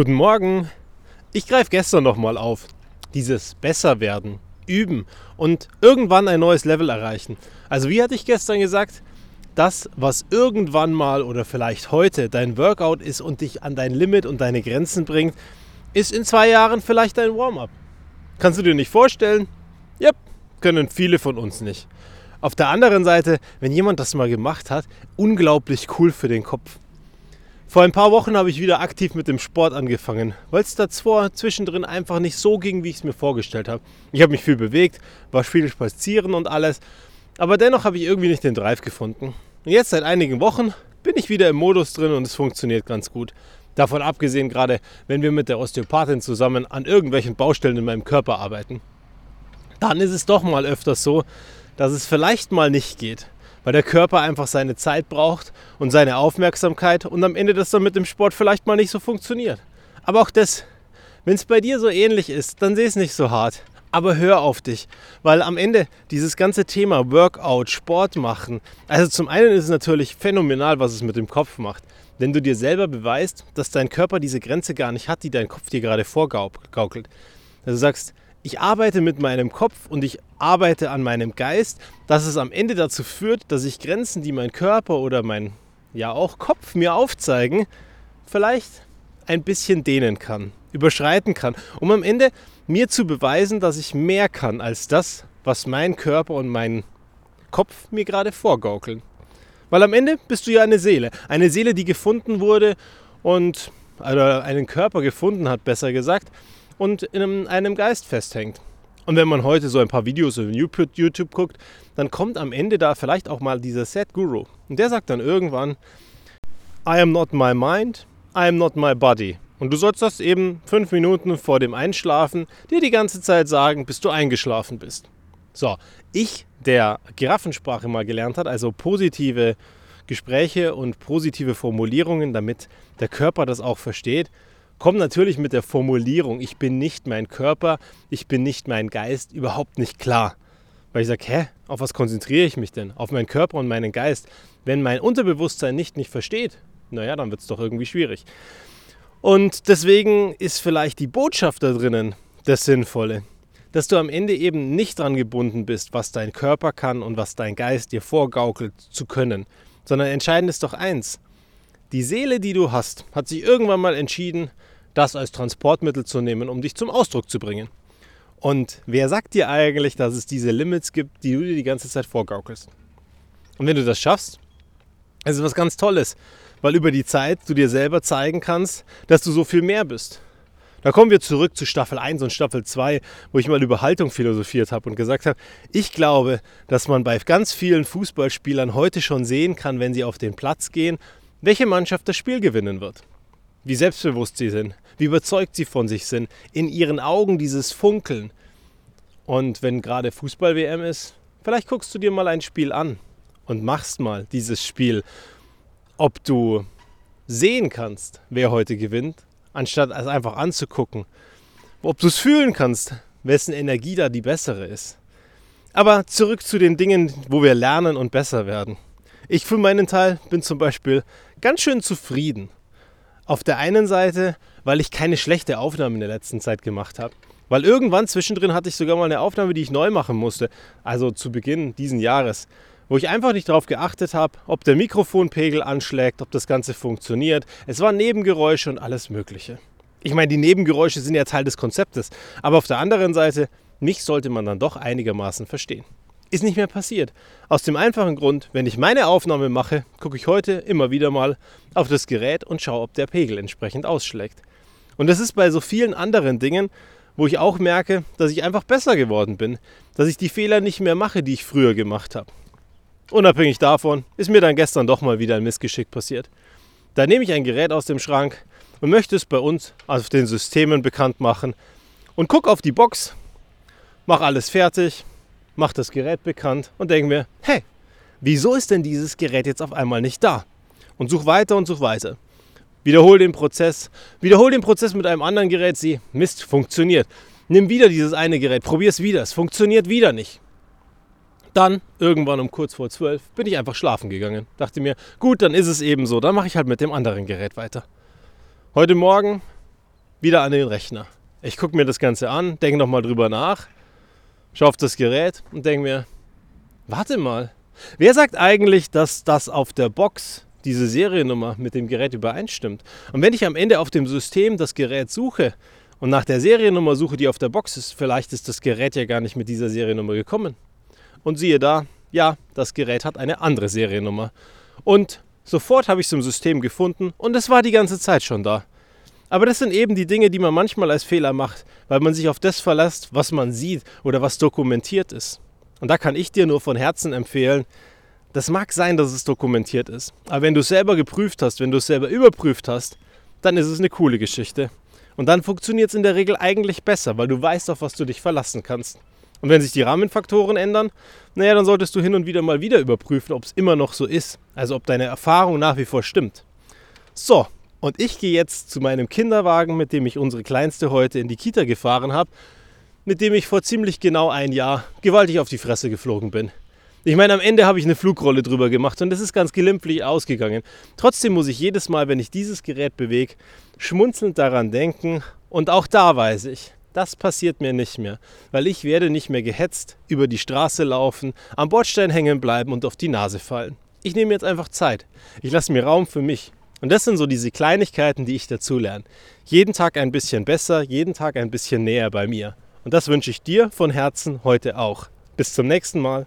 Guten Morgen. Ich greife gestern nochmal auf. Dieses Besserwerden, Üben und irgendwann ein neues Level erreichen. Also wie hatte ich gestern gesagt, das, was irgendwann mal oder vielleicht heute dein Workout ist und dich an dein Limit und deine Grenzen bringt, ist in zwei Jahren vielleicht dein Warm-up. Kannst du dir nicht vorstellen? Ja, können viele von uns nicht. Auf der anderen Seite, wenn jemand das mal gemacht hat, unglaublich cool für den Kopf. Vor ein paar Wochen habe ich wieder aktiv mit dem Sport angefangen, weil es davor zwischendrin einfach nicht so ging, wie ich es mir vorgestellt habe. Ich habe mich viel bewegt, war viel spazieren und alles, aber dennoch habe ich irgendwie nicht den Drive gefunden. Und jetzt seit einigen Wochen bin ich wieder im Modus drin und es funktioniert ganz gut. Davon abgesehen gerade, wenn wir mit der Osteopathin zusammen an irgendwelchen Baustellen in meinem Körper arbeiten. Dann ist es doch mal öfters so, dass es vielleicht mal nicht geht weil der Körper einfach seine Zeit braucht und seine Aufmerksamkeit und am Ende das dann mit dem Sport vielleicht mal nicht so funktioniert. Aber auch das, wenn es bei dir so ähnlich ist, dann seh es nicht so hart. Aber hör auf dich, weil am Ende dieses ganze Thema Workout, Sport machen, also zum einen ist es natürlich phänomenal, was es mit dem Kopf macht. Wenn du dir selber beweist, dass dein Körper diese Grenze gar nicht hat, die dein Kopf dir gerade vorgaukelt. Also du sagst, ich arbeite mit meinem Kopf und ich arbeite an meinem Geist, dass es am Ende dazu führt, dass ich Grenzen, die mein Körper oder mein ja auch Kopf mir aufzeigen, vielleicht ein bisschen dehnen kann, überschreiten kann, um am Ende mir zu beweisen, dass ich mehr kann als das, was mein Körper und mein Kopf mir gerade vorgaukeln. Weil am Ende bist du ja eine Seele, eine Seele, die gefunden wurde und oder einen Körper gefunden hat, besser gesagt, und in einem, Geist festhängt. Und wenn man heute so ein paar Videos auf YouTube guckt, dann kommt am Ende da vielleicht auch mal dieser Set Guru. Und der sagt dann irgendwann, I am not my mind, I am not my body. Und du sollst das eben fünf Minuten vor dem Einschlafen dir die ganze Zeit sagen, bis du eingeschlafen bist. So, ich, der Giraffensprache mal gelernt hat, also positive Gespräche und positive Formulierungen, damit der Körper das auch versteht, kommt natürlich mit der Formulierung, ich bin nicht mein Körper, ich bin nicht mein Geist, überhaupt nicht klar. Weil ich sage, hä, auf was konzentriere ich mich denn? Auf meinen Körper und meinen Geist. Wenn mein Unterbewusstsein nicht mich versteht, naja, dann wird es doch irgendwie schwierig. Und deswegen ist vielleicht die Botschaft da drinnen das Sinnvolle, dass du am Ende eben nicht dran gebunden bist, was dein Körper kann und was dein Geist dir vorgaukelt zu können, sondern entscheidend ist doch eins. Die Seele, die du hast, hat sich irgendwann mal entschieden, das als Transportmittel zu nehmen, um dich zum Ausdruck zu bringen. Und wer sagt dir eigentlich, dass es diese Limits gibt, die du dir die ganze Zeit vorgaukelst? Und wenn du das schaffst, ist es was ganz Tolles, weil über die Zeit du dir selber zeigen kannst, dass du so viel mehr bist. Da kommen wir zurück zu Staffel 1 und Staffel 2, wo ich mal über Haltung philosophiert habe und gesagt habe, ich glaube, dass man bei ganz vielen Fußballspielern heute schon sehen kann, wenn sie auf den Platz gehen, welche Mannschaft das Spiel gewinnen wird wie selbstbewusst sie sind, wie überzeugt sie von sich sind, in ihren Augen dieses Funkeln. Und wenn gerade Fußball-WM ist, vielleicht guckst du dir mal ein Spiel an und machst mal dieses Spiel, ob du sehen kannst, wer heute gewinnt, anstatt es einfach anzugucken. Ob du es fühlen kannst, wessen Energie da die bessere ist. Aber zurück zu den Dingen, wo wir lernen und besser werden. Ich für meinen Teil bin zum Beispiel ganz schön zufrieden auf der einen Seite, weil ich keine schlechte Aufnahme in der letzten Zeit gemacht habe. Weil irgendwann zwischendrin hatte ich sogar mal eine Aufnahme, die ich neu machen musste. Also zu Beginn diesen Jahres. Wo ich einfach nicht darauf geachtet habe, ob der Mikrofonpegel anschlägt, ob das Ganze funktioniert. Es waren Nebengeräusche und alles Mögliche. Ich meine, die Nebengeräusche sind ja Teil des Konzeptes. Aber auf der anderen Seite, mich sollte man dann doch einigermaßen verstehen. Ist nicht mehr passiert. Aus dem einfachen Grund, wenn ich meine Aufnahme mache, gucke ich heute immer wieder mal auf das Gerät und schaue, ob der Pegel entsprechend ausschlägt. Und das ist bei so vielen anderen Dingen, wo ich auch merke, dass ich einfach besser geworden bin, dass ich die Fehler nicht mehr mache, die ich früher gemacht habe. Unabhängig davon ist mir dann gestern doch mal wieder ein Missgeschick passiert. Da nehme ich ein Gerät aus dem Schrank und möchte es bei uns auf den Systemen bekannt machen und gucke auf die Box, mache alles fertig, mache das Gerät bekannt und denke mir, hey, wieso ist denn dieses Gerät jetzt auf einmal nicht da? Und such weiter und such weiter. Wiederhol den Prozess, wiederhol den Prozess mit einem anderen Gerät, sieh, Mist, funktioniert. Nimm wieder dieses eine Gerät, probier es wieder, es funktioniert wieder nicht. Dann, irgendwann um kurz vor zwölf, bin ich einfach schlafen gegangen. Dachte mir, gut, dann ist es eben so, dann mache ich halt mit dem anderen Gerät weiter. Heute Morgen wieder an den Rechner. Ich gucke mir das Ganze an, denke nochmal drüber nach, schaue auf das Gerät und denke mir, warte mal, wer sagt eigentlich, dass das auf der Box diese Seriennummer mit dem Gerät übereinstimmt? Und wenn ich am Ende auf dem System das Gerät suche und nach der Seriennummer suche, die auf der Box ist, vielleicht ist das Gerät ja gar nicht mit dieser Seriennummer gekommen. Und siehe da, ja, das Gerät hat eine andere Seriennummer. Und sofort habe ich es im System gefunden und es war die ganze Zeit schon da. Aber das sind eben die Dinge, die man manchmal als Fehler macht, weil man sich auf das verlässt, was man sieht oder was dokumentiert ist. Und da kann ich dir nur von Herzen empfehlen, das mag sein, dass es dokumentiert ist. Aber wenn du es selber geprüft hast, wenn du es selber überprüft hast, dann ist es eine coole Geschichte. Und dann funktioniert es in der Regel eigentlich besser, weil du weißt, auf was du dich verlassen kannst. Und wenn sich die Rahmenfaktoren ändern, naja, dann solltest du hin und wieder mal wieder überprüfen, ob es immer noch so ist. Also ob deine Erfahrung nach wie vor stimmt. So, und ich gehe jetzt zu meinem Kinderwagen, mit dem ich unsere Kleinste heute in die Kita gefahren habe, mit dem ich vor ziemlich genau ein Jahr gewaltig auf die Fresse geflogen bin. Ich meine, am Ende habe ich eine Flugrolle drüber gemacht und es ist ganz glimpflich ausgegangen. Trotzdem muss ich jedes Mal, wenn ich dieses Gerät bewege, schmunzelnd daran denken und auch da weiß ich, das passiert mir nicht mehr, weil ich werde nicht mehr gehetzt, über die Straße laufen, am Bordstein hängen bleiben und auf die Nase fallen. Ich nehme jetzt einfach Zeit. Ich lasse mir Raum für mich. Und das sind so diese Kleinigkeiten, die ich dazu lerne. Jeden Tag ein bisschen besser, jeden Tag ein bisschen näher bei mir. Und das wünsche ich dir von Herzen heute auch. Bis zum nächsten Mal.